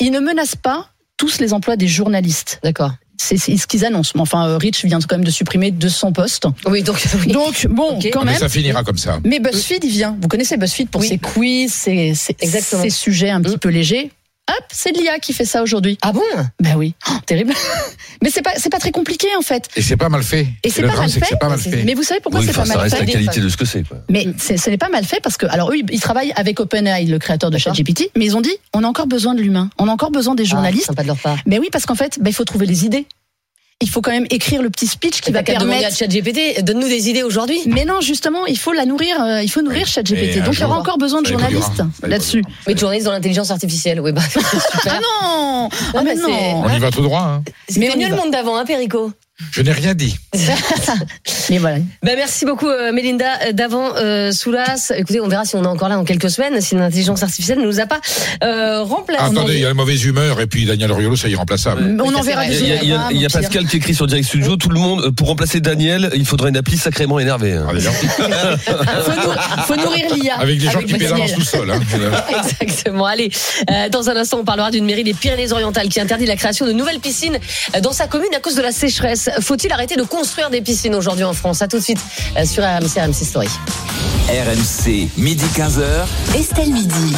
Ils ne menacent pas tous les emplois des journalistes. D'accord. C'est c'est ce qu'ils annoncent. Mais enfin, euh, Rich vient quand même de supprimer 200 postes. Oui, donc. oui. Donc bon, quand Mais même. ça finira comme ça. Mais BuzzFeed, il vient. Vous connaissez BuzzFeed pour Oui. ses quiz, ses, ses sujets un petit Mm. peu légers. Hop, c'est de l'IA qui fait ça aujourd'hui. Ah bon? Ben oui, Oh, terrible. Mais c'est pas, c'est pas très compliqué en fait. Et c'est pas mal fait. Et c'est pas mal fait. pas mal fait. Mais vous savez pourquoi Oui, c'est enfin, pas ça mal reste fait la qualité de ce que c'est. Mais c'est- ce n'est pas mal fait parce que, alors eux, ils travaillent avec OpenAI, le créateur de. ChatGPT, mais ils ont dit, on a encore besoin de l'humain, on a encore besoin des Ah, journalistes. Sympa de leur part. mais oui, parce qu'en fait, ben, il faut trouver les idées. Il faut quand même écrire le petit speech qui va demander à permettre. ChatGPT, donne-nous des idées aujourd'hui. Mais non, justement, il faut la nourrir, euh, il faut nourrir. ChatGPT. Donc il y aura encore besoin de journalistes là-dessus. Mais tu journaliste dans l'intelligence artificielle. Oui, bah, c'est super. Ah non, Ah, mais bah, non. On y va tout droit. Hein. Y mieux le monde d'avant, hein, Perico Je n'ai rien dit. Mais voilà. Bah, merci beaucoup, euh, Mélinda euh, d'avant euh, Soulas. Écoutez, on verra si on est encore là dans quelques semaines, si l'intelligence artificielle ne nous a pas euh, remplacé. Attendez, il y a la mauvaise humeur et puis Daniel Oriolo, ça y est irremplaçable. On Oui, ça, en c'est verra des Il y a, y a- y a. Pascal qui écrit sur Direct Studio, tout le monde, euh, pour remplacer Daniel, il faudrait une appli sacrément énervée. hein. Ah, Faut, nou- faut nourrir l'IA. Avec des gens Avec qui le pédalent en ciel. sous-sol. Hein. Exactement. Allez, euh, dans un instant, on parlera d'une mairie des Pyrénées-Orientales qui interdit la création de nouvelles piscines euh, dans sa commune à cause de la sécheresse. Faut-il arrêter de construire des piscines aujourd'hui en France? À tout de suite euh, sur RMC, RMC Story. RMC, midi 15h. Estelle Midi.